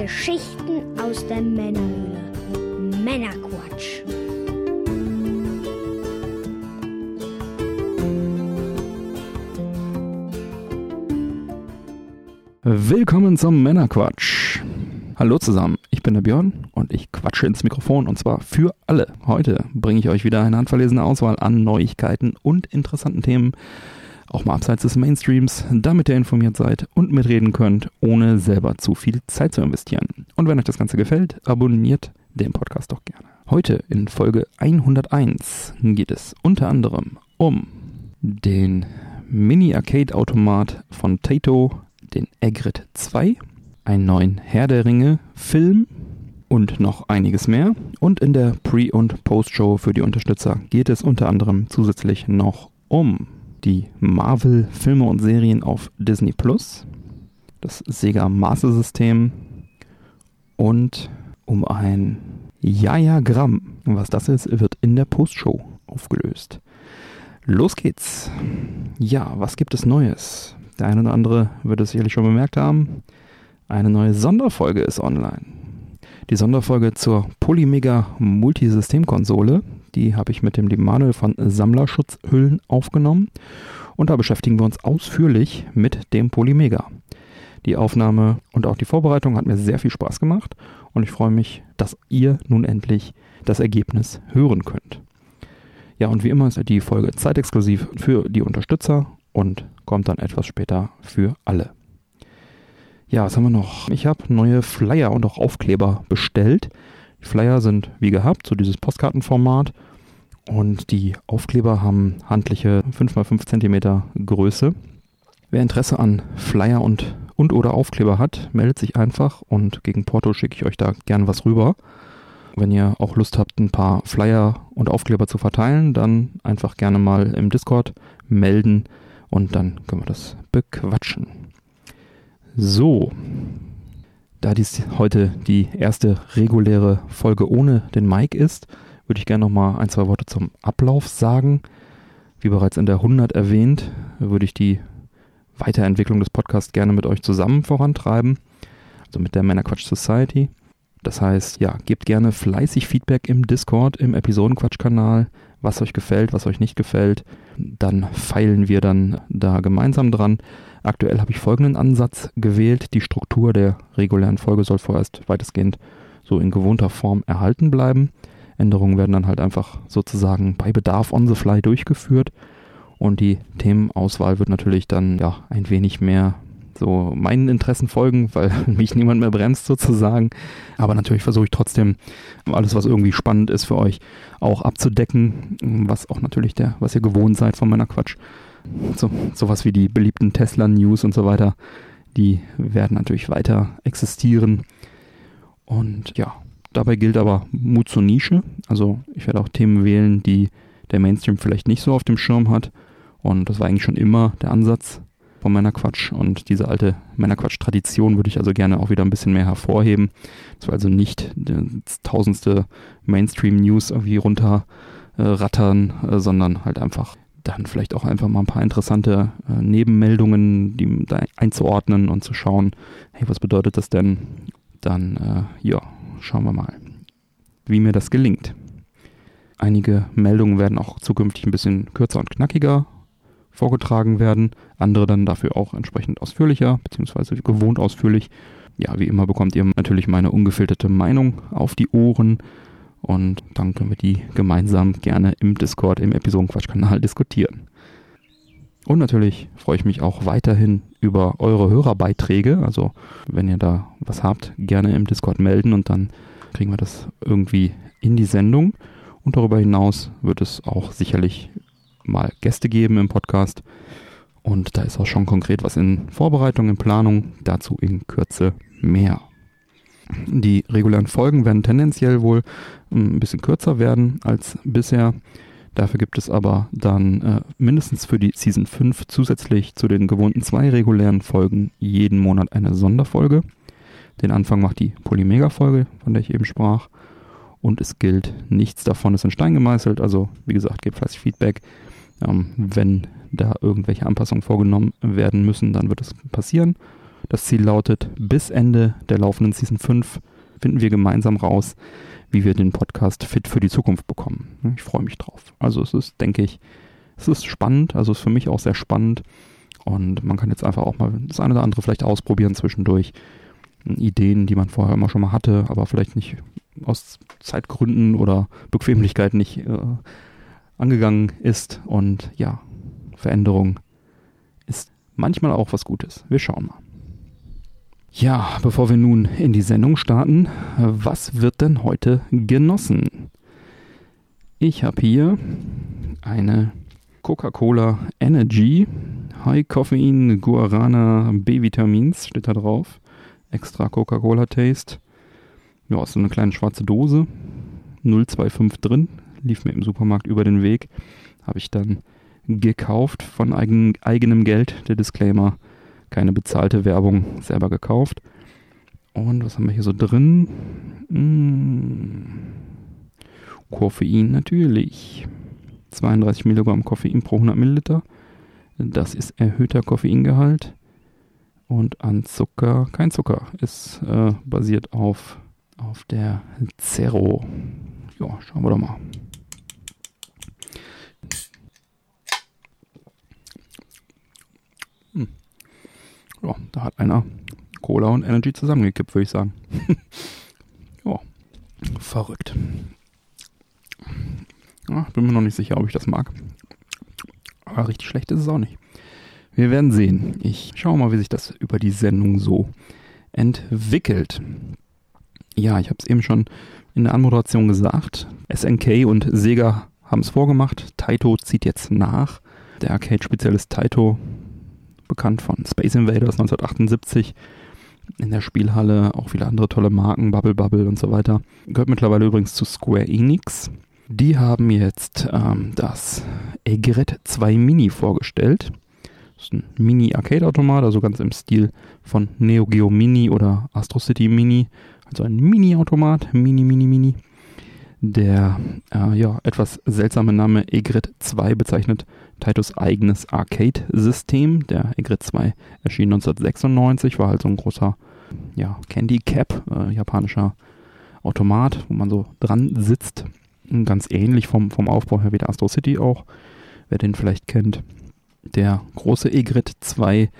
Geschichten aus der Männerhöhle. Männerquatsch. Willkommen zum Männerquatsch. Hallo zusammen, ich bin der Björn und ich quatsche ins Mikrofon und zwar für alle. Heute bringe ich euch wieder eine handverlesene Auswahl an Neuigkeiten und interessanten Themen, auch mal abseits des Mainstreams, damit ihr informiert seid und mitreden könnt, ohne selber zu viel Zeit zu investieren. Und wenn euch das Ganze gefällt, abonniert den Podcast doch gerne. Heute in Folge 101 geht es unter anderem um den Mini-Arcade-Automat von Taito, den Egret 2, einen neuen Herr der Ringe Film und noch einiges mehr. Und in der Pre- und Post-Show für die Unterstützer geht es unter anderem zusätzlich noch um die Marvel-Filme und Serien auf Disney Plus, das Sega Master System und um ein Jaja-Gramm. Was das ist, wird in der Post-Show aufgelöst. Los geht's. Ja, was gibt es Neues? Der eine oder andere wird es sicherlich schon bemerkt haben. Eine neue Sonderfolge ist online. Die Sonderfolge zur Polymega Multisystemkonsole, die habe ich mit dem lieben Manuel von Sammlerschutzhüllen aufgenommen. Und da beschäftigen wir uns ausführlich mit dem Polymega. Die Aufnahme und auch die Vorbereitung hat mir sehr viel Spaß gemacht und ich freue mich, dass ihr nun endlich das Ergebnis hören könnt. Ja, und wie immer ist die Folge zeitexklusiv für die Unterstützer und kommt dann etwas später für alle. Ja, was haben wir noch? Ich habe neue Flyer und auch Aufkleber bestellt. Die Flyer sind wie gehabt, so dieses Postkartenformat. Und die Aufkleber haben handliche 5x5 cm Größe. Wer Interesse an Flyer und, und oder Aufkleber hat, meldet sich einfach und gegen Porto schicke ich euch da gern was rüber. Wenn ihr auch Lust habt, ein paar Flyer und Aufkleber zu verteilen, dann einfach gerne mal im Discord melden und dann können wir das bequatschen. So, da dies heute die erste reguläre Folge ohne den Mike ist, würde ich gerne noch mal ein, zwei Worte zum Ablauf sagen. Wie bereits in der 100 erwähnt, würde ich die Weiterentwicklung des Podcasts gerne mit euch zusammen vorantreiben, also mit der Männerquatsch Society. Das heißt, ja, gebt gerne fleißig Feedback im Discord, im Episodenquatsch-Kanal, was euch gefällt, was euch nicht gefällt. Dann feilen wir dann da gemeinsam dran. Aktuell habe ich folgenden Ansatz gewählt. Die Struktur der regulären Folge soll vorerst weitestgehend so in gewohnter Form erhalten bleiben. Änderungen werden dann halt einfach sozusagen bei Bedarf on the fly durchgeführt. Und die Themenauswahl wird natürlich dann ja ein wenig mehr so meinen Interessen folgen, weil mich niemand mehr bremst sozusagen. Aber natürlich versuche ich trotzdem alles, was irgendwie spannend ist für euch, auch abzudecken, was auch natürlich der, was ihr gewohnt seid von meiner Quatsch. So, sowas wie die beliebten Tesla-News und so weiter, die werden natürlich weiter existieren. Und ja, dabei gilt aber Mut zur Nische. Also ich werde auch Themen wählen, die der Mainstream vielleicht nicht so auf dem Schirm hat. Und das war eigentlich schon immer der Ansatz von Männerquatsch. Und diese alte Männerquatsch-Tradition würde ich also gerne auch wieder ein bisschen mehr hervorheben. Das war also nicht das tausendste Mainstream-News irgendwie runterrattern, äh, äh, sondern halt einfach dann vielleicht auch einfach mal ein paar interessante äh, Nebenmeldungen, die da einzuordnen und zu schauen, hey, was bedeutet das denn? Dann, äh, ja, schauen wir mal, wie mir das gelingt. Einige Meldungen werden auch zukünftig ein bisschen kürzer und knackiger vorgetragen werden, andere dann dafür auch entsprechend ausführlicher, beziehungsweise gewohnt ausführlich. Ja, wie immer bekommt ihr natürlich meine ungefilterte Meinung auf die Ohren und dann können wir die gemeinsam gerne im Discord, im Episodenquatsch-Kanal diskutieren. Und natürlich freue ich mich auch weiterhin über eure Hörerbeiträge. Also wenn ihr da was habt, gerne im Discord melden und dann kriegen wir das irgendwie in die Sendung. Und darüber hinaus wird es auch sicherlich mal Gäste geben im Podcast. Und da ist auch schon konkret was in Vorbereitung, in Planung. Dazu in Kürze mehr. Die regulären Folgen werden tendenziell wohl ein bisschen kürzer werden als bisher. Dafür gibt es aber dann äh, mindestens für die Season 5 zusätzlich zu den gewohnten zwei regulären Folgen jeden Monat eine Sonderfolge. Den Anfang macht die Polymega-Folge, von der ich eben sprach. Und es gilt, nichts davon ist in Stein gemeißelt. Also, wie gesagt, gebt fleißig Feedback. Ähm, wenn da irgendwelche Anpassungen vorgenommen werden müssen, dann wird es passieren. Das Ziel lautet, bis Ende der laufenden Season 5 finden wir gemeinsam raus, wie wir den Podcast fit für die Zukunft bekommen. Ich freue mich drauf. Also es ist, denke ich, es ist spannend, also es ist für mich auch sehr spannend und man kann jetzt einfach auch mal das eine oder andere vielleicht ausprobieren zwischendurch. Ideen, die man vorher immer schon mal hatte, aber vielleicht nicht aus Zeitgründen oder Bequemlichkeit nicht äh, angegangen ist. Und ja, Veränderung ist manchmal auch was Gutes. Wir schauen mal. Ja, bevor wir nun in die Sendung starten, was wird denn heute genossen? Ich habe hier eine Coca-Cola Energy High Koffein Guarana B-Vitamins steht da drauf. Extra Coca-Cola Taste. Ja, ist so eine kleine schwarze Dose. 025 drin. Lief mir im Supermarkt über den Weg. Habe ich dann gekauft von eigen, eigenem Geld. Der Disclaimer. Keine bezahlte Werbung. Selber gekauft. Und was haben wir hier so drin? Mmh. Koffein natürlich. 32 Milligramm Koffein pro 100 Milliliter. Das ist erhöhter Koffeingehalt. Und an Zucker, kein Zucker, ist äh, basiert auf, auf der Zero. Ja, schauen wir doch mal. Hm. Ja, da hat einer Cola und Energy zusammengekippt, würde ich sagen. ja, verrückt. Ja, bin mir noch nicht sicher, ob ich das mag. Aber richtig schlecht ist es auch nicht. Wir werden sehen. Ich schaue mal, wie sich das über die Sendung so entwickelt. Ja, ich habe es eben schon in der Anmoderation gesagt. SNK und Sega haben es vorgemacht. Taito zieht jetzt nach. Der Arcade-Spezialist Taito, bekannt von Space Invaders 1978, in der Spielhalle auch viele andere tolle Marken, Bubble Bubble und so weiter. Gehört mittlerweile übrigens zu Square Enix. Die haben jetzt ähm, das Egret 2 Mini vorgestellt. Das ist ein Mini-Arcade-Automat, also ganz im Stil von Neo Geo Mini oder Astro City Mini. Also ein Mini-Automat, Mini, Mini, Mini. Der äh, ja, etwas seltsame Name Egret 2 bezeichnet Taitos eigenes Arcade-System. Der Egret 2 erschien 1996, war halt so ein großer ja, Candy Cap, äh, japanischer Automat, wo man so dran sitzt. Ganz ähnlich vom, vom Aufbau her wie der Astro City auch, wer den vielleicht kennt. Der große Egret 2,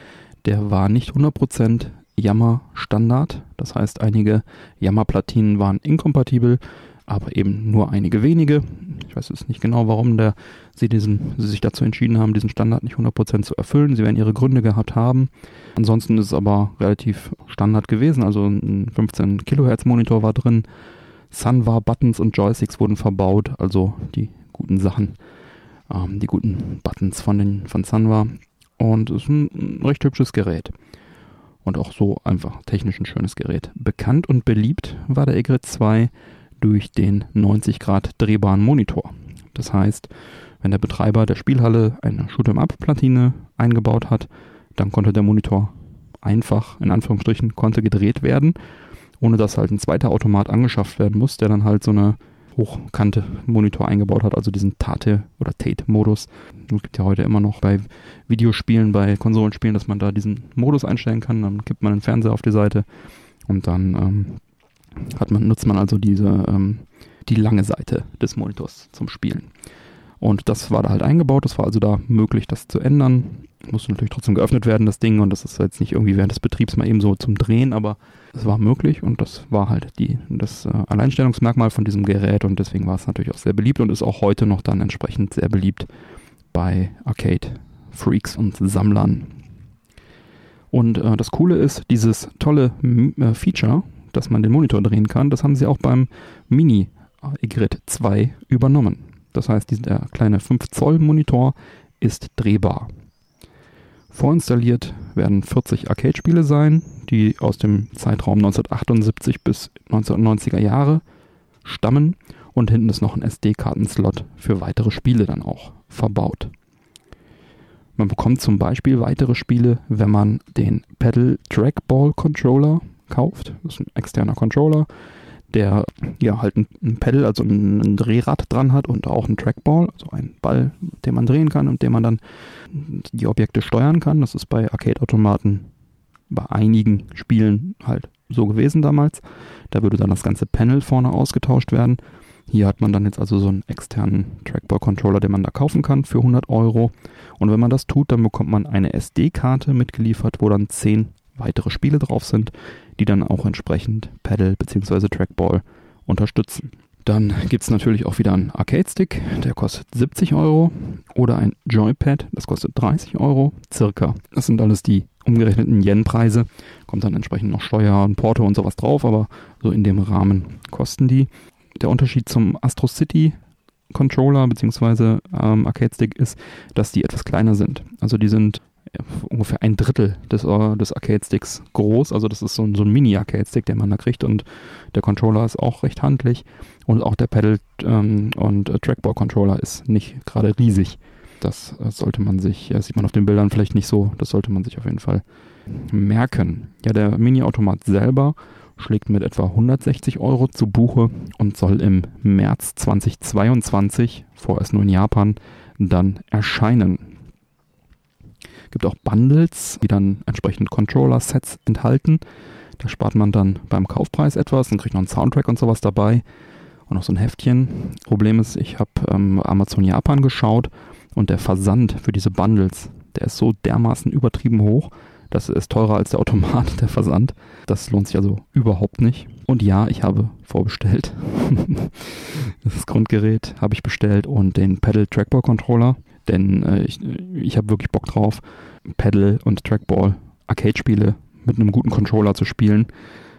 der war nicht 100% Yammer Standard. Das heißt, einige Yammer Platinen waren inkompatibel, aber eben nur einige wenige. Ich weiß jetzt nicht genau, warum der, sie, diesen, sie sich dazu entschieden haben, diesen Standard nicht 100% zu erfüllen. Sie werden ihre Gründe gehabt haben. Ansonsten ist es aber relativ Standard gewesen. Also ein 15 Kilohertz Monitor war drin. Sunwar Buttons und Joysticks wurden verbaut, also die guten Sachen ähm, die guten Buttons von, den, von Sunwa. Und es ist ein recht hübsches Gerät. Und auch so einfach technisch ein schönes Gerät. Bekannt und beliebt war der Egret 2 durch den 90 Grad drehbaren Monitor. Das heißt, wenn der Betreiber der Spielhalle eine Shoot'em-up-Platine eingebaut hat, dann konnte der Monitor einfach, in Anführungsstrichen, konnte gedreht werden, ohne dass halt ein zweiter Automat angeschafft werden muss, der dann halt so eine hochkante Monitor eingebaut hat, also diesen Tate oder Tate-Modus. Es gibt ja heute immer noch bei Videospielen, bei Konsolenspielen, dass man da diesen Modus einstellen kann. Dann gibt man den Fernseher auf die Seite und dann ähm, hat man, nutzt man also diese, ähm, die lange Seite des Monitors zum Spielen. Und das war da halt eingebaut, es war also da möglich, das zu ändern. Musste natürlich trotzdem geöffnet werden, das Ding, und das ist jetzt nicht irgendwie während des Betriebs mal eben so zum Drehen, aber es war möglich und das war halt die, das äh, Alleinstellungsmerkmal von diesem Gerät und deswegen war es natürlich auch sehr beliebt und ist auch heute noch dann entsprechend sehr beliebt bei Arcade-Freaks und Sammlern. Und äh, das Coole ist, dieses tolle äh, Feature, dass man den Monitor drehen kann, das haben sie auch beim Mini Egret 2 übernommen. Das heißt, dieser kleine 5 Zoll Monitor ist drehbar. Vorinstalliert werden 40 Arcade-Spiele sein, die aus dem Zeitraum 1978 bis 1990er Jahre stammen und hinten ist noch ein SD-Kartenslot für weitere Spiele dann auch verbaut. Man bekommt zum Beispiel weitere Spiele, wenn man den Pedal Trackball Controller kauft. Das ist ein externer Controller, der ja halt ein, ein Pedal, also ein, ein, Drehrad dran hat und auch ein Trackball, also ein Ball, den man drehen kann und den man dann die Objekte steuern kann. Das ist bei Arcade-Automaten bei einigen Spielen halt so gewesen damals. Da würde dann das ganze Panel vorne ausgetauscht werden. Hier hat man dann jetzt also so einen externen Trackball-Controller, den man da kaufen kann für 100 Euro. Und wenn man das tut, dann bekommt man eine SD-Karte mitgeliefert, wo dann 10 weitere Spiele drauf sind, die dann auch entsprechend Paddle bzw. Trackball unterstützen. Dann gibt es natürlich auch wieder einen Arcade-Stick, der kostet 70 Euro. Oder ein Joypad, das kostet 30 Euro, circa. Das sind alles die umgerechneten Yen-Preise. Kommt dann entsprechend noch Steuer und Porto und sowas drauf, aber so in dem Rahmen kosten die. Der Unterschied zum Astro City Controller bzw. Ähm, Arcade Stick ist, dass die etwas kleiner sind. Also die sind ungefähr ein Drittel des, uh, des Arcade-Sticks groß. Also das ist so ein, so ein Mini-Arcade-Stick, den man da kriegt und der Controller ist auch recht handlich und auch der Pedal- ähm, und äh, Trackball-Controller ist nicht gerade riesig. Das äh, sollte man sich, ja, sieht man auf den Bildern vielleicht nicht so, das sollte man sich auf jeden Fall merken. Ja, der Mini-Automat selber schlägt mit etwa 160 Euro zu Buche und soll im März 2022, vorerst nur in Japan, dann erscheinen. Gibt auch Bundles, die dann entsprechend Controller-Sets enthalten. Da spart man dann beim Kaufpreis etwas und kriegt noch einen Soundtrack und sowas dabei und noch so ein Heftchen. Problem ist, ich habe ähm, Amazon Japan geschaut und der Versand für diese Bundles, der ist so dermaßen übertrieben hoch. Das ist teurer als der Automat, der Versand. Das lohnt sich also überhaupt nicht. Und ja, ich habe vorbestellt. das Grundgerät habe ich bestellt und den Pedal Trackball Controller. Denn äh, ich, ich habe wirklich Bock drauf, Pedal und Trackball Arcade-Spiele mit einem guten Controller zu spielen.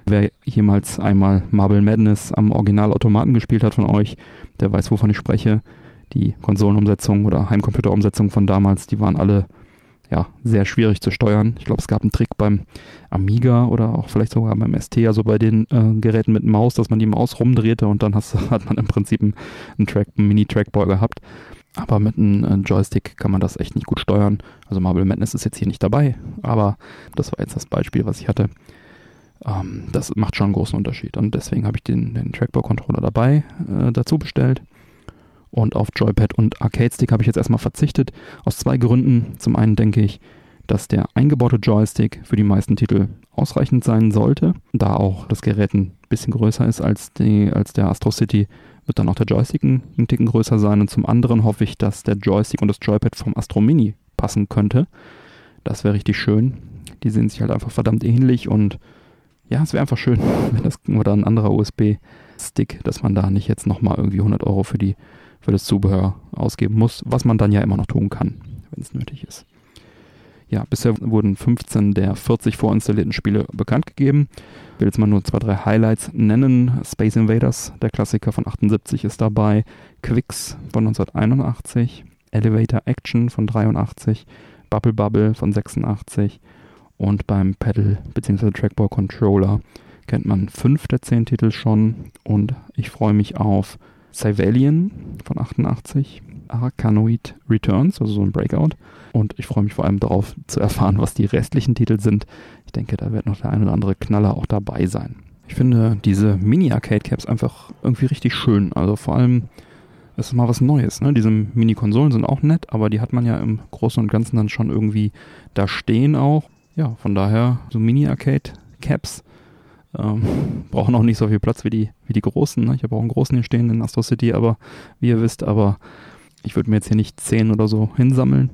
Wer jemals einmal Marble Madness am Originalautomaten gespielt hat von euch, der weiß, wovon ich spreche. Die Konsolenumsetzung oder Heimcomputerumsetzung von damals, die waren alle ja, sehr schwierig zu steuern. Ich glaube, es gab einen Trick beim Amiga oder auch vielleicht sogar beim ST, also bei den äh, Geräten mit Maus, dass man die Maus rumdrehte und dann hast, hat man im Prinzip einen, einen Track, einen Mini-Trackball gehabt. Aber mit einem äh, Joystick kann man das echt nicht gut steuern. Also Marble Madness ist jetzt hier nicht dabei, aber das war jetzt das Beispiel, was ich hatte. Ähm, das macht schon einen großen Unterschied und deswegen habe ich den, den Trackball-Controller dabei äh, dazu bestellt. Und auf Joypad und Arcade Stick habe ich jetzt erstmal verzichtet. Aus zwei Gründen. Zum einen denke ich, dass der eingebaute Joystick für die meisten Titel ausreichend sein sollte, da auch das Gerät ein bisschen größer ist als, die, als der Astro City wird dann auch der Joystick ein, Ticken größer sein. Und zum anderen hoffe ich, dass der Joystick und das Joypad vom Astro Mini passen könnte. Das wäre richtig schön. Die sehen sich halt einfach verdammt ähnlich und ja, es wäre einfach schön, wenn das oder ein anderer USB-Stick, dass man da nicht jetzt nochmal irgendwie 100 Euro für, die, für das Zubehör ausgeben muss, was man dann ja immer noch tun kann, wenn es nötig ist. Ja, bisher wurden 15 der 40 vorinstallierten Spiele bekannt gegeben. Ich will jetzt mal nur zwei, drei Highlights nennen. Space Invaders, der Klassiker von 78 ist dabei. Quicks von 1981. Elevator Action von 83. Bubble Bubble von 86. Und beim Pedal bzw. Trackball Controller kennt man fünf der zehn Titel schon. Und ich freue mich auf Civalian von 88. Arcanoid Returns, also so ein Breakout. Und ich freue mich vor allem darauf zu erfahren, was die restlichen Titel sind. Ich denke, da wird noch der ein oder andere Knaller auch dabei sein. Ich finde diese Mini-Arcade-Caps einfach irgendwie richtig schön. Also vor allem ist es mal was Neues. Ne? Diese Mini-Konsolen sind auch nett, aber die hat man ja im Großen und Ganzen dann schon irgendwie da stehen auch. Ja, von daher so Mini-Arcade-Caps ähm, brauchen auch nicht so viel Platz wie die, wie die großen. Ne? Ich habe auch einen großen hier stehen in Astro City, aber wie ihr wisst, aber ich würde mir jetzt hier nicht 10 oder so hinsammeln.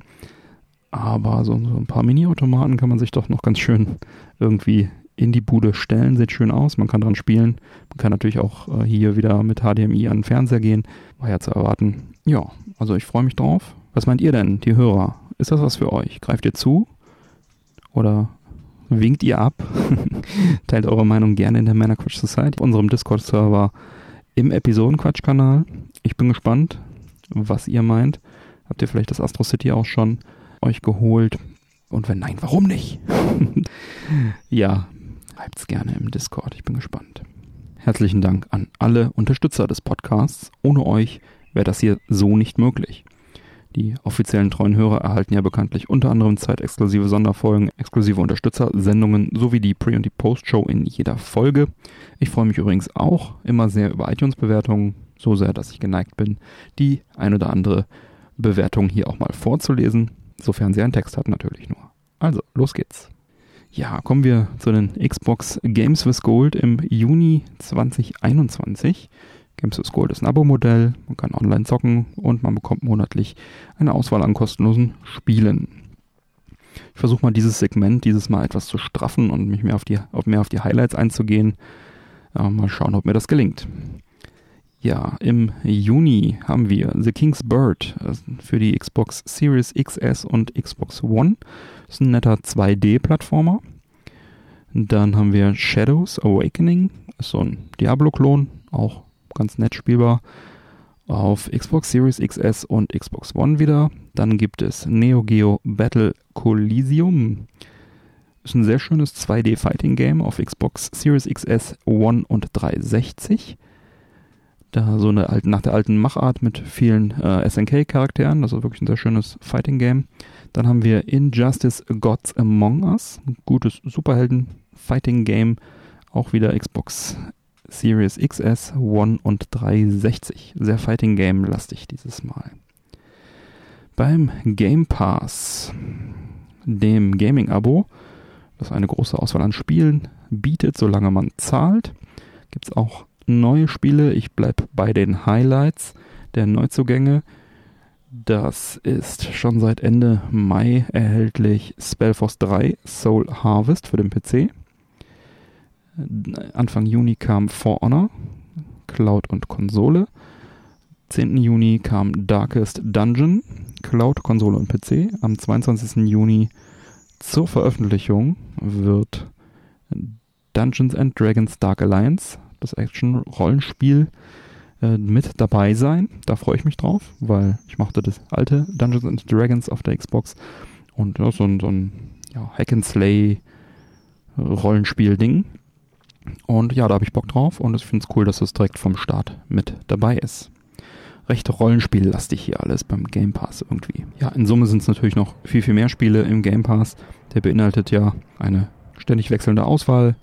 Aber so, so ein paar Mini-Automaten kann man sich doch noch ganz schön irgendwie in die Bude stellen. Sieht schön aus, man kann dran spielen. Man kann natürlich auch äh, hier wieder mit HDMI an den Fernseher gehen. War ja zu erwarten. Ja, also ich freue mich drauf. Was meint ihr denn, die Hörer? Ist das was für euch? Greift ihr zu? Oder winkt ihr ab? Teilt eure Meinung gerne in der Männerquatsch Society, unserem Discord-Server im Episodenquatsch-Kanal. Ich bin gespannt, was ihr meint. Habt ihr vielleicht das Astro City auch schon euch geholt? Und wenn nein, warum nicht? ja, bleibt's gerne im Discord. Ich bin gespannt. Herzlichen Dank an alle Unterstützer des Podcasts. Ohne euch wäre das hier so nicht möglich. Die offiziellen treuen Hörer erhalten ja bekanntlich unter anderem zeitexklusive Sonderfolgen, exklusive Unterstützersendungen sowie die Pre- und die Post-Show in jeder Folge. Ich freue mich übrigens auch immer sehr über iTunes-Bewertungen, so sehr, dass ich geneigt bin, die ein oder andere Bewertung hier auch mal vorzulesen, sofern sie einen Text hat natürlich nur. Also, los geht's. Ja, kommen wir zu den Xbox Games with Gold im Juni 2021. Games with Gold ist ein Abo-Modell, man kann online zocken und man bekommt monatlich eine Auswahl an kostenlosen Spielen. Ich versuche mal dieses Segment dieses Mal etwas zu straffen und mich mehr auf die, auf mehr auf die Highlights einzugehen. Äh, mal schauen, ob mir das gelingt. Ja, im Juni haben wir The King's Bird äh, für die Xbox Series XS und Xbox One. Das ist ein netter 2D-Plattformer. Dann haben wir Shadows Awakening, ist so ein Diablo-Klon, auch ganz nett spielbar. Auf Xbox Series XS und Xbox One wieder. Dann gibt es Neo Geo Battle Coliseum. Ist ein sehr schönes 2D-Fighting-Game auf Xbox Series XS, One und 360. Da so eine alte, nach der alten Machart mit vielen äh, SNK-Charakteren. Das ist wirklich ein sehr schönes Fighting-Game. Dann haben wir Injustice Gods Among Us. Ein gutes Superhelden-Fighting-Game. Auch wieder Xbox Series XS, One und 360. Sehr Fighting-Game-lastig dieses Mal. Beim Game Pass, dem Gaming-Abo, das eine große Auswahl an Spielen bietet, solange man zahlt, gibt es auch neue Spiele. Ich bleibe bei den Highlights der Neuzugänge. Das ist schon seit Ende Mai erhältlich Spellforce 3 Soul Harvest für den PC. Anfang Juni kam For Honor, Cloud und Konsole. 10. Juni kam Darkest Dungeon, Cloud, Konsole und PC. Am 22. Juni zur Veröffentlichung wird Dungeons and Dragons Dark Alliance das Action-Rollenspiel äh, mit dabei sein. Da freue ich mich drauf, weil ich mochte das alte Dungeons and Dragons auf der Xbox und ja, so ein, so ein ja, Hack-and-Slay Rollenspiel-Ding. Und ja, da habe ich Bock drauf und ich finde es cool, dass es direkt vom Start mit dabei ist. Recht Rollenspiellastig hier alles beim Game Pass irgendwie. Ja, in Summe sind es natürlich noch viel, viel mehr Spiele im Game Pass. Der beinhaltet ja eine ständig wechselnde Auswahl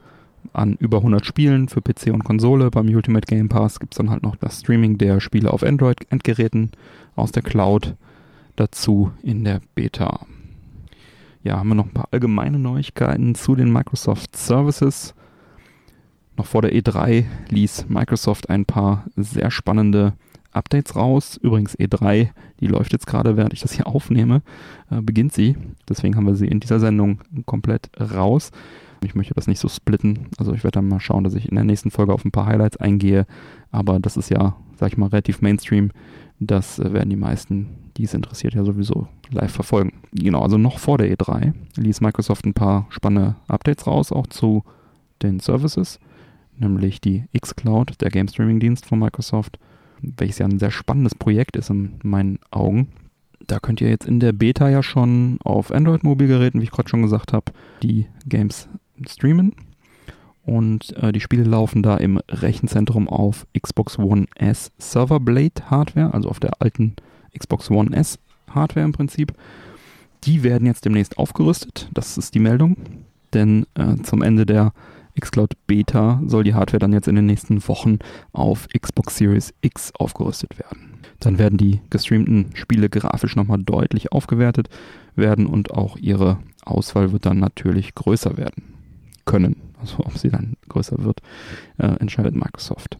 an über 100 Spielen für PC und Konsole. Beim Ultimate Game Pass gibt es dann halt noch das Streaming der Spiele auf Android-Endgeräten aus der Cloud dazu in der Beta. Ja, haben wir noch ein paar allgemeine Neuigkeiten zu den Microsoft Services. Noch vor der E3 ließ Microsoft ein paar sehr spannende Updates raus. Übrigens E3, die läuft jetzt gerade, während ich das hier aufnehme, äh, beginnt sie. Deswegen haben wir sie in dieser Sendung komplett raus. Ich möchte das nicht so splitten. Also ich werde dann mal schauen, dass ich in der nächsten Folge auf ein paar Highlights eingehe. Aber das ist ja, sag ich mal, relativ Mainstream. Das äh, werden die meisten, die es interessiert, ja sowieso live verfolgen. Genau, also noch vor der E3 ließ Microsoft ein paar spannende Updates raus, auch zu den Services, nämlich die xCloud, der Game Streaming Dienst von Microsoft, welches ja ein sehr spannendes Projekt ist in meinen Augen. Da könnt ihr jetzt in der Beta ja schon auf Android-Mobilgeräten, wie ich gerade schon gesagt habe, die Games streamen. Und äh, die Spiele laufen da im Rechenzentrum auf Xbox One S Serverblade Hardware, also auf der alten Xbox One S Hardware im Prinzip. Die werden jetzt demnächst aufgerüstet, das ist die Meldung. Denn äh, zum Ende der Xcloud Beta soll die Hardware dann jetzt in den nächsten Wochen auf Xbox Series X aufgerüstet werden. Dann werden die gestreamten Spiele grafisch nochmal deutlich aufgewertet werden und auch ihre Auswahl wird dann natürlich größer werden können. Also ob sie dann größer wird, äh, entscheidet Microsoft.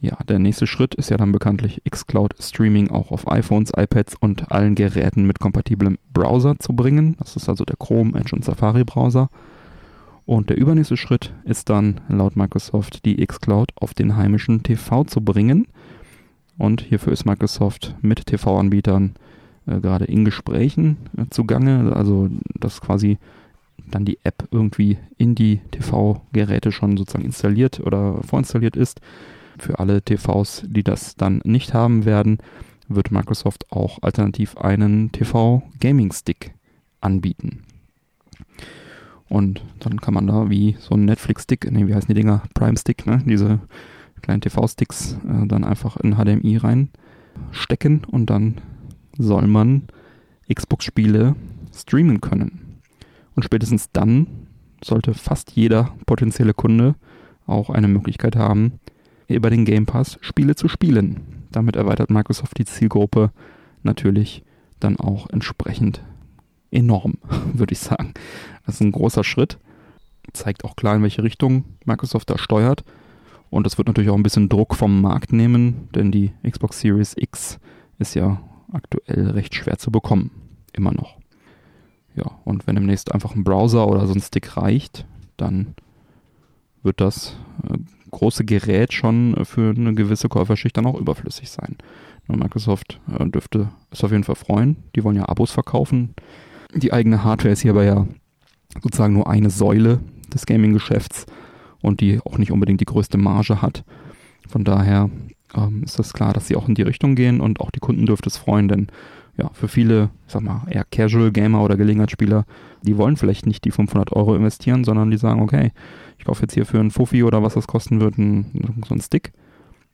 Ja, der nächste Schritt ist ja dann bekanntlich xCloud Streaming auch auf iPhones, iPads und allen Geräten mit kompatiblem Browser zu bringen. Das ist also der Chrome, Edge und Safari Browser. Und der übernächste Schritt ist dann laut Microsoft die xCloud auf den heimischen TV zu bringen. Und hierfür ist Microsoft mit TV-Anbietern äh, gerade in Gesprächen äh, zugange. Also dass quasi dann die App irgendwie in die TV-Geräte schon sozusagen installiert oder vorinstalliert ist. Für alle TVs, die das dann nicht haben werden, wird Microsoft auch alternativ einen TV-Gaming-Stick anbieten. Und dann kann man da wie so ein Netflix-Stick, nee, wie heißen die Dinger? Prime-Stick, ne? Diese kleinen TV-Sticks äh, dann einfach in HDMI reinstecken und dann soll man Xbox-Spiele streamen können. Und spätestens dann sollte fast jeder potenzielle Kunde auch eine Möglichkeit haben, über den Game Pass Spiele zu spielen. Damit erweitert Microsoft die Zielgruppe natürlich dann auch entsprechend enorm, würde ich sagen. Das ist ein großer Schritt. zeigt auch klar, in welche Richtung Microsoft da steuert. Und das wird natürlich auch ein bisschen Druck vom Markt nehmen, denn die Xbox Series X ist ja aktuell recht schwer zu bekommen. Immer noch. Ja, und wenn demnächst einfach ein Browser oder so ein Stick reicht, dann wird das äh, große Gerät schon für eine gewisse Käuferschicht dann auch überflüssig sein. Microsoft äh, dürfte es auf jeden Fall freuen. Die wollen ja Abos verkaufen. Die eigene Hardware ist hier aber ja sozusagen nur eine Säule des Gaming-Geschäfts und die auch nicht unbedingt die größte Marge hat. Von daher ähm, ist das klar, dass sie auch in die Richtung gehen und auch die Kunden dürfte es freuen, denn ja, für viele, ich sag mal, eher Casual Gamer oder Gelegenheitsspieler, die wollen vielleicht nicht die 500 Euro investieren, sondern die sagen, okay, ich kaufe jetzt hier für einen Fuffi oder was das kosten wird, einen, so einen Stick,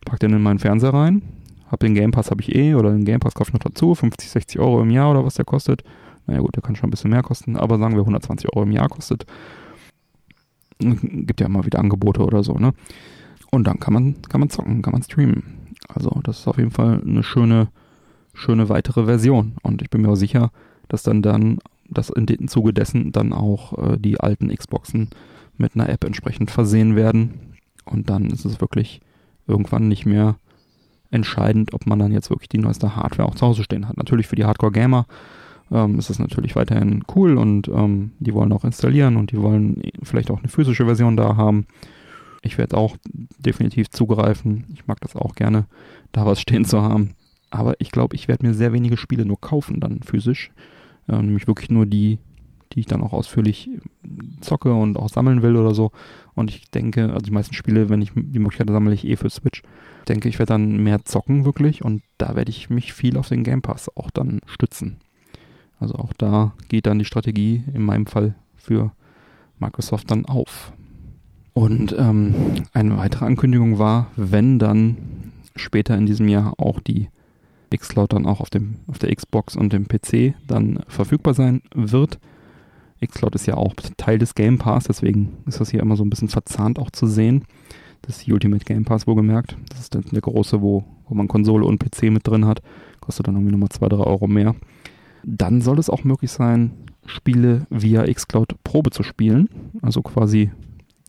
pack den in meinen Fernseher rein, hab den Game Pass habe ich eh oder den Game Pass kaufe ich noch dazu, 50, 60 Euro im Jahr oder was der kostet. Naja gut, der kann schon ein bisschen mehr kosten, aber sagen wir 120 Euro im Jahr kostet. Gibt ja immer wieder Angebote oder so, ne? Und dann kann man, kann man zocken, kann man streamen. Also das ist auf jeden Fall eine schöne, schöne weitere Version. Und ich bin mir auch sicher, dass dann dann, dass in dem Zuge dessen dann auch äh, die alten Xboxen mit einer App entsprechend versehen werden. Und dann ist es wirklich irgendwann nicht mehr entscheidend, ob man dann jetzt wirklich die neueste Hardware auch zu Hause stehen hat. Natürlich für die Hardcore-Gamer ähm, ist es natürlich weiterhin cool und ähm, die wollen auch installieren und die wollen vielleicht auch eine physische Version da haben. Ich werde auch definitiv zugreifen. Ich mag das auch gerne, da was stehen zu haben. Aber ich glaube, ich werde mir sehr wenige Spiele nur kaufen, dann physisch. Äh, nämlich wirklich nur die, die ich dann auch ausführlich zocke und auch sammeln will oder so. Und ich denke, also die meisten Spiele, wenn ich die Möglichkeit sammle ich eh für Switch. Ich denke, ich werde dann mehr zocken wirklich und da werde ich mich viel auf den Game Pass auch dann stützen. Also auch da geht dann die Strategie in meinem Fall für Microsoft dann auf. Und ähm, eine weitere Ankündigung war, wenn dann später in diesem Jahr auch die xCloud dann auch auf, dem, auf der Xbox und dem PC dann verfügbar sein wird. xCloud ist ja auch Teil des Game Pass, deswegen ist das hier immer so ein bisschen verzahnt auch zu sehen. Das Ultimate Game Pass wohlgemerkt. Das ist der große, wo, wo man Konsole und PC mit drin hat. Kostet dann irgendwie nochmal 2, 3 Euro mehr. Dann soll es auch möglich sein, Spiele via xCloud Probe zu spielen. Also quasi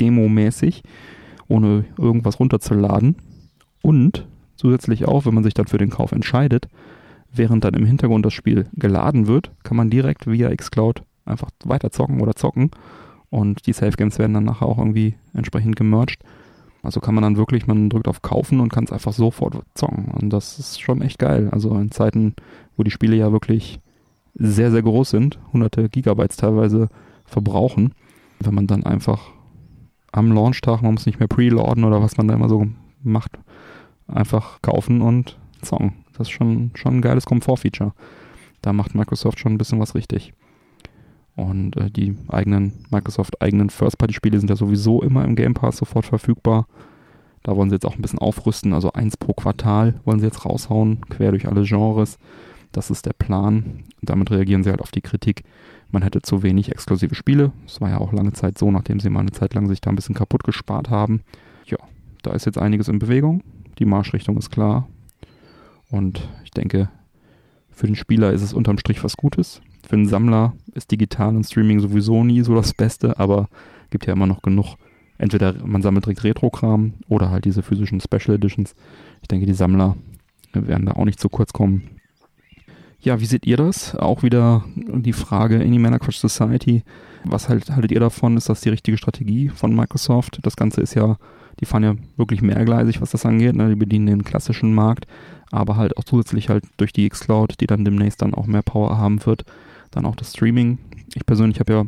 demomäßig, ohne irgendwas runterzuladen. Und zusätzlich auch, wenn man sich dann für den Kauf entscheidet, während dann im Hintergrund das Spiel geladen wird, kann man direkt via xCloud einfach weiter zocken oder zocken. Und die Safe Games werden dann nachher auch irgendwie entsprechend gemerged. Also kann man dann wirklich, man drückt auf Kaufen und kann es einfach sofort zocken. Und das ist schon echt geil. Also in Zeiten, wo die Spiele ja wirklich sehr, sehr groß sind, hunderte Gigabytes teilweise verbrauchen, wenn man dann einfach am Launchtag, man muss nicht mehr preloaden oder was man da immer so macht, einfach kaufen und zocken. Das ist schon, schon ein geiles Komfortfeature. Da macht Microsoft schon ein bisschen was richtig. Und äh, die eigenen Microsoft-eigenen First-Party-Spiele sind ja sowieso immer im Game Pass sofort verfügbar. Da wollen sie jetzt auch ein bisschen aufrüsten, also eins pro Quartal wollen sie jetzt raushauen, quer durch alle Genres. Das ist der Plan. Damit reagieren sie halt auf die Kritik, man hätte zu wenig exklusive Spiele. Das war ja auch lange Zeit so, nachdem sie mal eine Zeit lang sich da ein bisschen kaputt gespart haben. Ja, da ist jetzt einiges in Bewegung. Die Marschrichtung ist klar. Und ich denke, für den Spieler ist es unterm Strich was Gutes. Für den Sammler ist digital und Streaming sowieso nie so das Beste, aber gibt ja immer noch genug. Entweder man sammelt direkt Retro-Kram oder halt diese physischen Special Editions. Ich denke, die Sammler werden da auch nicht zu kurz kommen. Ja, wie seht ihr das? Auch wieder die Frage in die Männerquatsch Society. Was halt, haltet ihr davon? Ist das die richtige Strategie von Microsoft? Das Ganze ist ja, die fahren ja wirklich mehrgleisig, was das angeht. Ne? Die bedienen den klassischen Markt, aber halt auch zusätzlich halt durch die Xcloud, die dann demnächst dann auch mehr Power haben wird, dann auch das Streaming. Ich persönlich habe ja,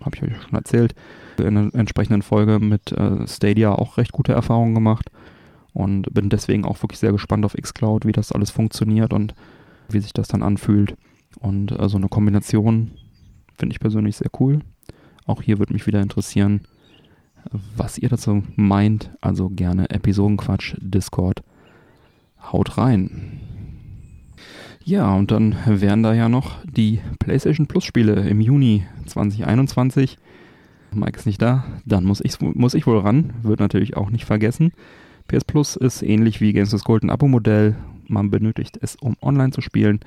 habe ich euch schon erzählt, in einer entsprechenden Folge mit äh, Stadia auch recht gute Erfahrungen gemacht und bin deswegen auch wirklich sehr gespannt auf Xcloud, wie das alles funktioniert und wie sich das dann anfühlt. Und äh, so eine Kombination finde ich persönlich sehr cool. Auch hier würde mich wieder interessieren, was ihr dazu meint. Also gerne Episodenquatsch, Discord. Haut rein. Ja, und dann wären da ja noch die PlayStation Plus Spiele im Juni 2021. Mike ist nicht da, dann muss ich, muss ich wohl ran. Wird natürlich auch nicht vergessen. PS Plus ist ähnlich wie Games of Gold ein Abo-Modell. Man benötigt es, um online zu spielen.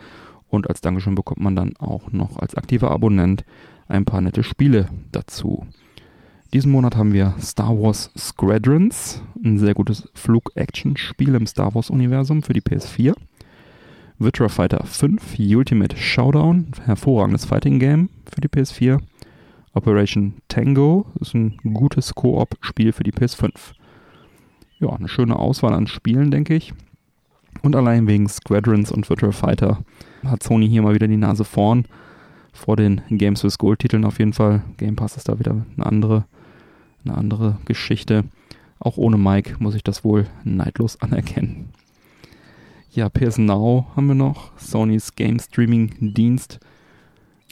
Und als Dankeschön bekommt man dann auch noch als aktiver Abonnent ein paar nette Spiele dazu. Diesen Monat haben wir Star Wars Squadrons, ein sehr gutes Flug-Action-Spiel im Star Wars-Universum für die PS4. Virtua Fighter 5 Ultimate Showdown, hervorragendes Fighting-Game für die PS4. Operation Tango ist ein gutes Koop-Spiel für die PS5. Ja, eine schöne Auswahl an Spielen, denke ich. Und allein wegen Squadrons und Virtual Fighter hat Sony hier mal wieder die Nase vorn. Vor den Games with Gold Titeln auf jeden Fall. Game Pass ist da wieder eine andere eine andere Geschichte. Auch ohne Mike muss ich das wohl neidlos anerkennen. Ja, PS Now haben wir noch, Sonys Game Streaming Dienst.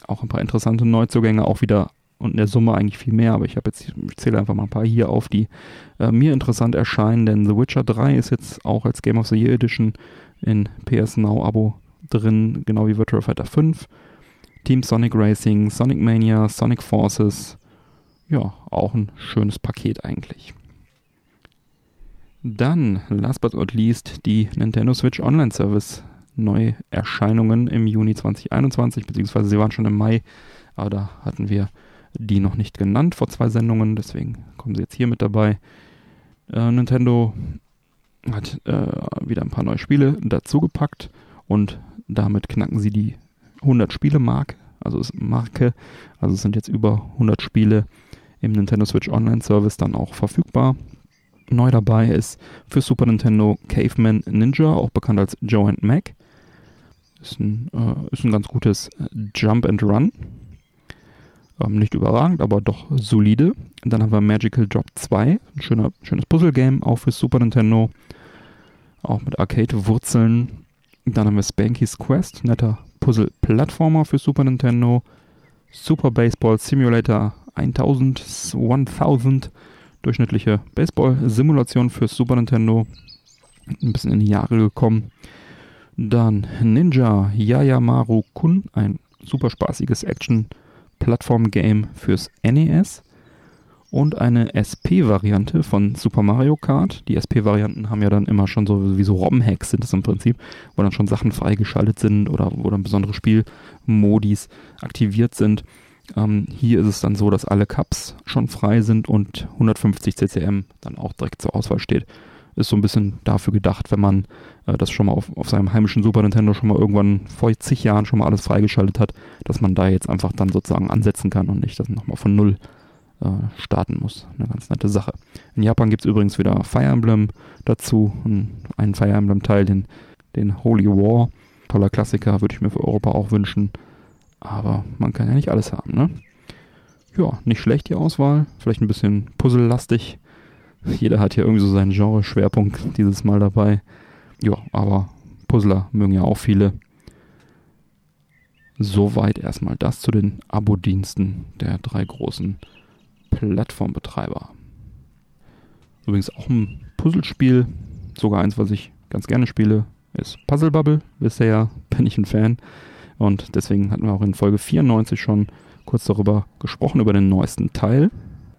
Auch ein paar interessante Neuzugänge, auch wieder und in der Summe eigentlich viel mehr, aber ich habe jetzt, ich zähle einfach mal ein paar hier auf, die äh, mir interessant erscheinen, denn The Witcher 3 ist jetzt auch als Game of the Year Edition in PS Now Abo drin, genau wie Virtual Fighter 5. Team Sonic Racing, Sonic Mania, Sonic Forces, ja, auch ein schönes Paket eigentlich. Dann, last but not least, die Nintendo Switch Online Service Neuerscheinungen im Juni 2021, beziehungsweise sie waren schon im Mai, aber da hatten wir die noch nicht genannt vor zwei Sendungen, deswegen kommen sie jetzt hier mit dabei. Äh, Nintendo hat äh, wieder ein paar neue Spiele dazugepackt und damit knacken sie die 100 Spiele Marke, also ist Marke, also es sind jetzt über 100 Spiele im Nintendo Switch Online Service dann auch verfügbar. Neu dabei ist für Super Nintendo Caveman Ninja, auch bekannt als Joe and Mac. Ist ein, äh, ist ein ganz gutes Jump and Run. Ähm, nicht überragend, aber doch solide. Und dann haben wir Magical Drop 2, ein schöner, schönes Puzzle-Game, auch für Super Nintendo. Auch mit Arcade-Wurzeln. Dann haben wir Spanky's Quest, netter Puzzle-Plattformer für Super Nintendo. Super Baseball Simulator 1000, 1000 durchschnittliche Baseball-Simulation für Super Nintendo. Ein bisschen in die Jahre gekommen. Dann Ninja Yayamaru Kun, ein super spaßiges Action-Plattform-Game fürs NES. Und eine SP-Variante von Super Mario Kart. Die SP-Varianten haben ja dann immer schon so wie so ROM-Hacks sind es im Prinzip, wo dann schon Sachen freigeschaltet sind oder wo dann besondere Spielmodis aktiviert sind. Ähm, hier ist es dann so, dass alle Cups schon frei sind und 150 CCM dann auch direkt zur Auswahl steht. Ist so ein bisschen dafür gedacht, wenn man äh, das schon mal auf, auf seinem heimischen Super Nintendo schon mal irgendwann vor zig Jahren schon mal alles freigeschaltet hat, dass man da jetzt einfach dann sozusagen ansetzen kann und nicht das nochmal von null äh, starten muss. Eine ganz nette Sache. In Japan gibt es übrigens wieder Fire Emblem dazu, einen Fire Emblem Teil, den, den Holy War. Toller Klassiker, würde ich mir für Europa auch wünschen. Aber man kann ja nicht alles haben, ne? Ja, nicht schlecht die Auswahl. Vielleicht ein bisschen puzzlelastig. Jeder hat hier irgendwie so seinen Genre-Schwerpunkt dieses Mal dabei. Ja, aber Puzzler mögen ja auch viele. Soweit erstmal das zu den Abo-Diensten der drei großen Plattformbetreiber. Übrigens auch ein Puzzlespiel, sogar eins, was ich ganz gerne spiele, ist Puzzle Bubble. Wisst ihr ja, bin ich ein Fan. Und deswegen hatten wir auch in Folge 94 schon kurz darüber gesprochen, über den neuesten Teil.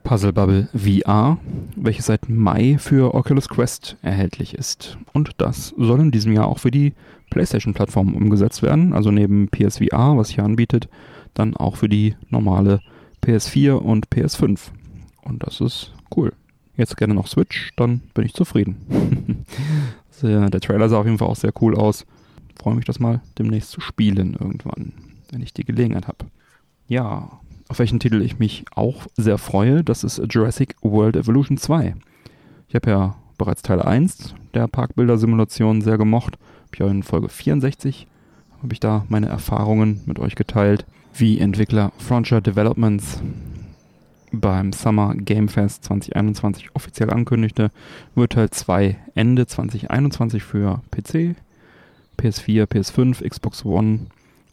Puzzle Bubble VR, welches seit Mai für Oculus Quest erhältlich ist. Und das soll in diesem Jahr auch für die PlayStation-Plattform umgesetzt werden. Also neben PSVR, was sich anbietet, dann auch für die normale PS4 und PS5. Und das ist cool. Jetzt gerne noch Switch, dann bin ich zufrieden. der Trailer sah auf jeden Fall auch sehr cool aus freue mich, das mal demnächst zu spielen irgendwann, wenn ich die Gelegenheit habe. Ja, auf welchen Titel ich mich auch sehr freue, das ist Jurassic World Evolution 2. Ich habe ja bereits Teil 1 der Parkbilder-Simulation sehr gemocht. Habe ja in Folge 64 habe ich da meine Erfahrungen mit euch geteilt, wie Entwickler Frontier Developments beim Summer Game Fest 2021 offiziell ankündigte, wird Teil 2 Ende 2021 für PC, PS4, PS5, Xbox One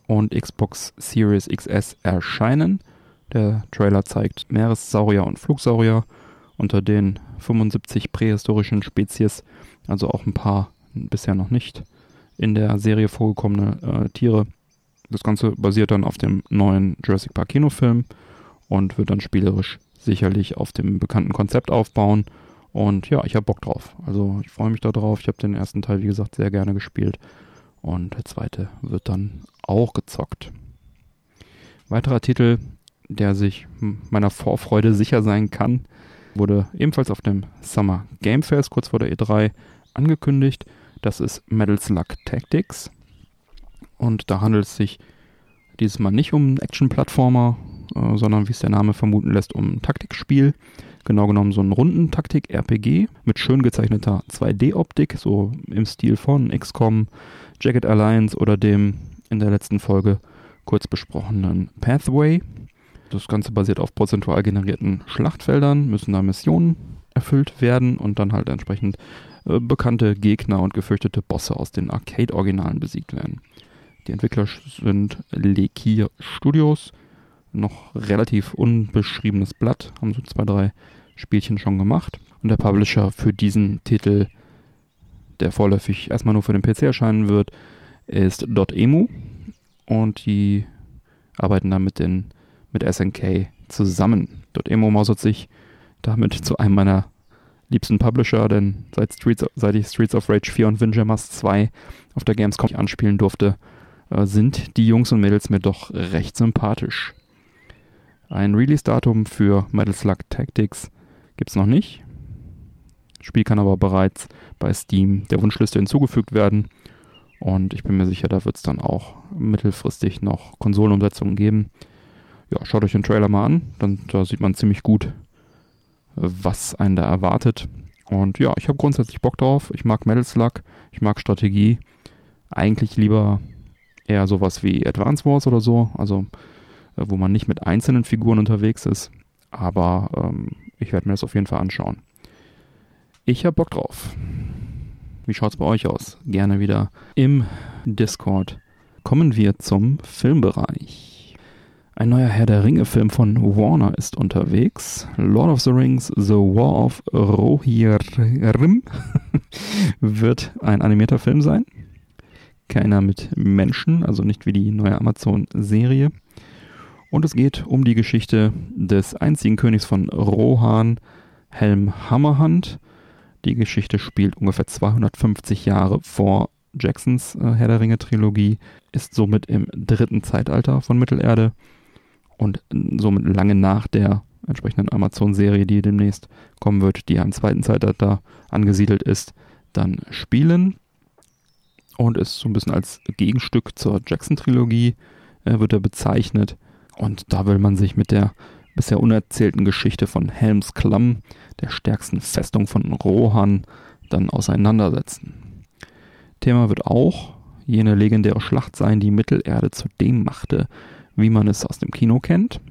und Xbox Series XS erscheinen. Der Trailer zeigt Meeressaurier und Flugsaurier unter den 75 prähistorischen Spezies, also auch ein paar bisher noch nicht in der Serie vorgekommene äh, Tiere. Das Ganze basiert dann auf dem neuen Jurassic Park Kinofilm und wird dann spielerisch sicherlich auf dem bekannten Konzept aufbauen. Und ja, ich habe Bock drauf. Also ich freue mich darauf. Ich habe den ersten Teil, wie gesagt, sehr gerne gespielt und der zweite wird dann auch gezockt. Weiterer Titel, der sich meiner Vorfreude sicher sein kann, wurde ebenfalls auf dem Summer Game Fest kurz vor der E3 angekündigt. Das ist Metal Slug Tactics. Und da handelt es sich dieses Mal nicht um einen Action-Plattformer, äh, sondern wie es der Name vermuten lässt, um ein Taktikspiel. Genau genommen so ein Rundentaktik-RPG mit schön gezeichneter 2D-Optik, so im Stil von XCOM, Jagged Alliance oder dem in der letzten Folge kurz besprochenen Pathway. Das Ganze basiert auf prozentual generierten Schlachtfeldern, müssen da Missionen erfüllt werden und dann halt entsprechend äh, bekannte Gegner und gefürchtete Bosse aus den Arcade-Originalen besiegt werden. Die Entwickler sind Lekir Studios, noch relativ unbeschriebenes Blatt, haben so zwei, drei Spielchen schon gemacht. Und der Publisher für diesen Titel, der vorläufig erstmal nur für den PC erscheinen wird, ist .emu und die arbeiten da mit, den, mit SNK zusammen. .emu mausert sich damit zu einem meiner liebsten Publisher, denn seit, Streets, seit ich Streets of Rage 4 und Windjammers 2 auf der Gamescom anspielen durfte, äh, sind die Jungs und Mädels mir doch recht sympathisch. Ein Release-Datum für Metal Slug Tactics gibt es noch nicht. Das Spiel kann aber bereits bei Steam der Wunschliste hinzugefügt werden. Und ich bin mir sicher, da wird es dann auch mittelfristig noch Konsolenumsetzungen geben. Ja, schaut euch den Trailer mal an. Dann, da sieht man ziemlich gut, was einen da erwartet. Und ja, ich habe grundsätzlich Bock drauf. Ich mag Metal Slug, ich mag Strategie. Eigentlich lieber eher sowas wie Advance Wars oder so. Also äh, wo man nicht mit einzelnen Figuren unterwegs ist. Aber ähm, ich werde mir das auf jeden Fall anschauen. Ich habe Bock drauf. Wie schaut es bei euch aus? Gerne wieder im Discord. Kommen wir zum Filmbereich. Ein neuer Herr der Ringe-Film von Warner ist unterwegs. Lord of the Rings, The War of Rohirrim wird ein animierter Film sein. Keiner mit Menschen, also nicht wie die neue Amazon-Serie. Und es geht um die Geschichte des einzigen Königs von Rohan, Helm Hammerhand. Die Geschichte spielt ungefähr 250 Jahre vor Jacksons äh, Herr der Ringe Trilogie, ist somit im dritten Zeitalter von Mittelerde und somit lange nach der entsprechenden Amazon-Serie, die demnächst kommen wird, die am zweiten Zeitalter angesiedelt ist, dann spielen. Und ist so ein bisschen als Gegenstück zur Jackson-Trilogie, äh, wird er bezeichnet. Und da will man sich mit der bisher unerzählten Geschichte von Helms Klamm, der stärksten Festung von Rohan, dann auseinandersetzen. Thema wird auch jene legendäre Schlacht sein, die Mittelerde zu dem machte, wie man es aus dem Kino kennt.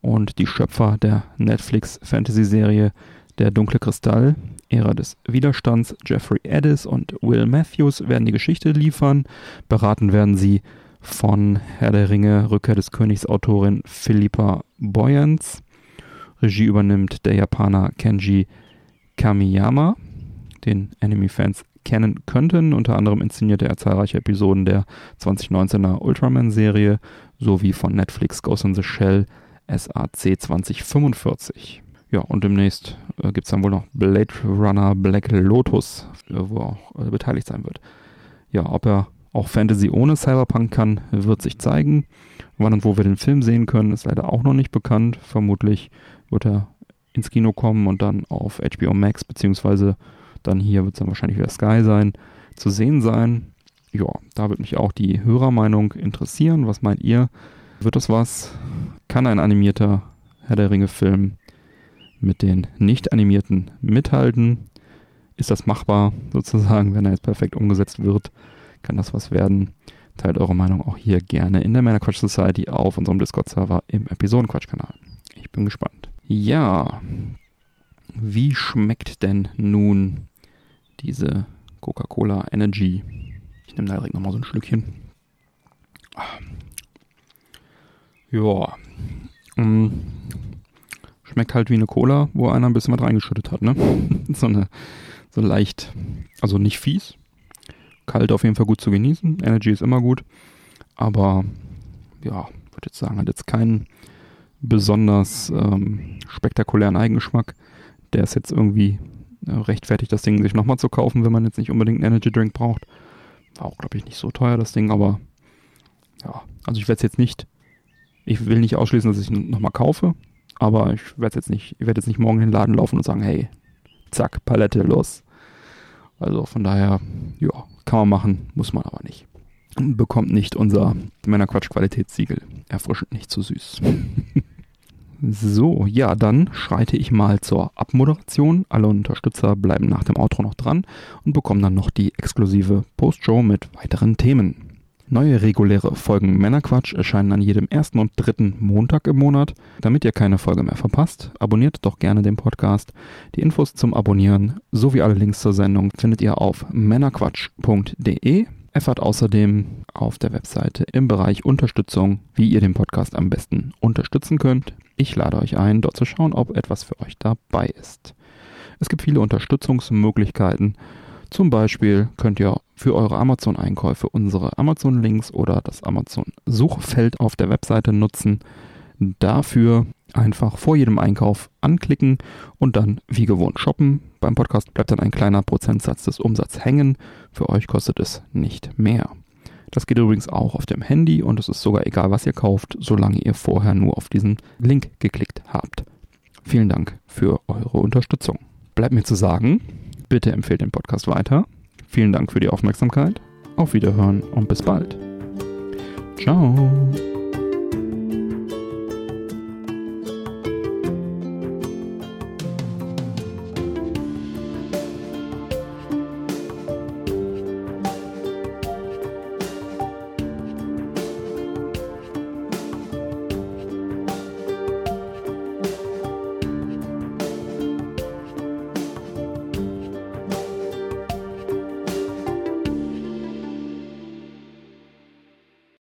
Und die Schöpfer der Netflix-Fantasy-Serie Der dunkle Kristall, Ära des Widerstands, Jeffrey Addis und Will Matthews werden die Geschichte liefern. Beraten werden sie von Herr der Ringe, Rückkehr des Königs Autorin Philippa Boyens. Regie übernimmt der Japaner Kenji Kamiyama, den Anime-Fans kennen könnten. Unter anderem inszenierte er zahlreiche Episoden der 2019er Ultraman-Serie sowie von Netflix Ghost in the Shell SAC 2045. Ja, und demnächst äh, gibt es dann wohl noch Blade Runner Black Lotus, äh, wo er auch äh, beteiligt sein wird. Ja, ob er auch Fantasy ohne Cyberpunk kann, wird sich zeigen. Wann und wo wir den Film sehen können, ist leider auch noch nicht bekannt. Vermutlich wird er ins Kino kommen und dann auf HBO Max, beziehungsweise dann hier wird es dann wahrscheinlich wieder Sky sein, zu sehen sein. Ja, da wird mich auch die Hörermeinung interessieren. Was meint ihr? Wird das was? Kann ein animierter Herr der Ringe-Film mit den nicht animierten mithalten? Ist das machbar, sozusagen, wenn er jetzt perfekt umgesetzt wird? kann das was werden. Teilt eure Meinung auch hier gerne in der Männerquatsch Society auf unserem Discord-Server im Episodenquatsch-Kanal. Ich bin gespannt. Ja, wie schmeckt denn nun diese Coca-Cola Energy? Ich nehme da direkt nochmal so ein Schlückchen. Ja, mm, schmeckt halt wie eine Cola, wo einer ein bisschen was reingeschüttet hat, ne? so eine, so leicht, also nicht fies, kalt auf jeden Fall gut zu genießen. Energy ist immer gut. Aber ja, würde jetzt sagen, hat jetzt keinen besonders ähm, spektakulären Eigengeschmack. Der ist jetzt irgendwie rechtfertigt, das Ding sich nochmal zu kaufen, wenn man jetzt nicht unbedingt einen Energy Drink braucht. War auch, glaube ich, nicht so teuer, das Ding, aber ja, also ich werde es jetzt nicht Ich will nicht ausschließen, dass ich ihn nochmal kaufe, aber ich werde jetzt nicht, ich werde jetzt nicht morgen in den Laden laufen und sagen, hey, zack, Palette, los. Also von daher, ja, kann man machen, muss man aber nicht. Bekommt nicht unser Männerquatsch-Qualitätssiegel. Erfrischend nicht zu süß. so, ja, dann schreite ich mal zur Abmoderation. Alle Unterstützer bleiben nach dem Outro noch dran und bekommen dann noch die exklusive Postshow mit weiteren Themen. Neue reguläre Folgen Männerquatsch erscheinen an jedem ersten und dritten Montag im Monat. Damit ihr keine Folge mehr verpasst, abonniert doch gerne den Podcast. Die Infos zum Abonnieren sowie alle Links zur Sendung findet ihr auf männerquatsch.de. Erfahrt außerdem auf der Webseite im Bereich Unterstützung, wie ihr den Podcast am besten unterstützen könnt. Ich lade euch ein, dort zu schauen, ob etwas für euch dabei ist. Es gibt viele Unterstützungsmöglichkeiten. Zum Beispiel könnt ihr für eure Amazon-Einkäufe unsere Amazon-Links oder das Amazon-Suchfeld auf der Webseite nutzen. Dafür einfach vor jedem Einkauf anklicken und dann wie gewohnt shoppen. Beim Podcast bleibt dann ein kleiner Prozentsatz des Umsatzes hängen. Für euch kostet es nicht mehr. Das geht übrigens auch auf dem Handy und es ist sogar egal, was ihr kauft, solange ihr vorher nur auf diesen Link geklickt habt. Vielen Dank für eure Unterstützung. Bleibt mir zu sagen, bitte empfehlt den Podcast weiter. Vielen Dank für die Aufmerksamkeit. Auf Wiederhören und bis bald. Ciao.